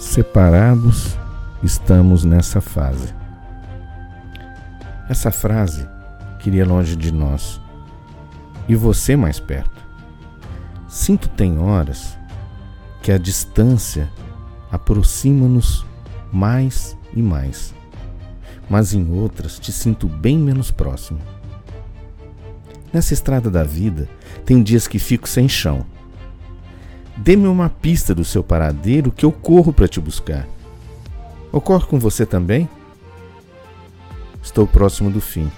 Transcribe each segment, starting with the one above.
Separados, estamos nessa fase. Essa frase queria longe de nós e você mais perto. Sinto tem horas que a distância aproxima-nos mais e mais, mas em outras te sinto bem menos próximo. Nessa estrada da vida, tem dias que fico sem chão. Dê-me uma pista do seu paradeiro que eu corro para te buscar. Ocorre com você também? Estou próximo do fim.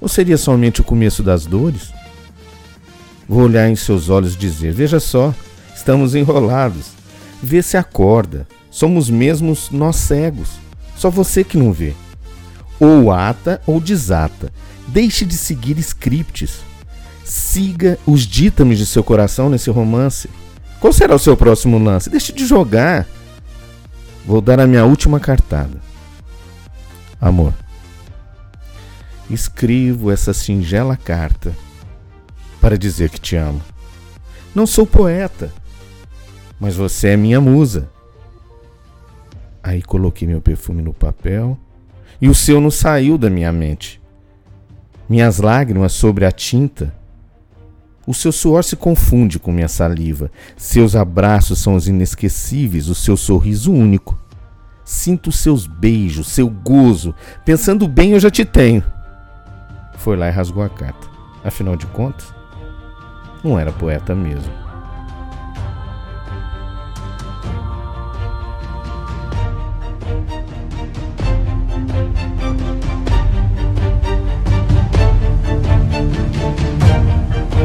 Ou seria somente o começo das dores? Vou olhar em seus olhos e dizer: Veja só, estamos enrolados. Vê se acorda. Somos mesmos nós cegos. Só você que não vê. Ou ata ou desata. Deixe de seguir scripts. Siga os ditames de seu coração nesse romance. Qual será o seu próximo lance? Deixe de jogar. Vou dar a minha última cartada. Amor, escrevo essa singela carta para dizer que te amo. Não sou poeta, mas você é minha musa. Aí coloquei meu perfume no papel e o seu não saiu da minha mente. Minhas lágrimas sobre a tinta. O seu suor se confunde com minha saliva. Seus abraços são os inesquecíveis, o seu sorriso único. Sinto seus beijos, seu gozo. Pensando bem, eu já te tenho. Foi lá e rasgou a carta. Afinal de contas, não era poeta mesmo.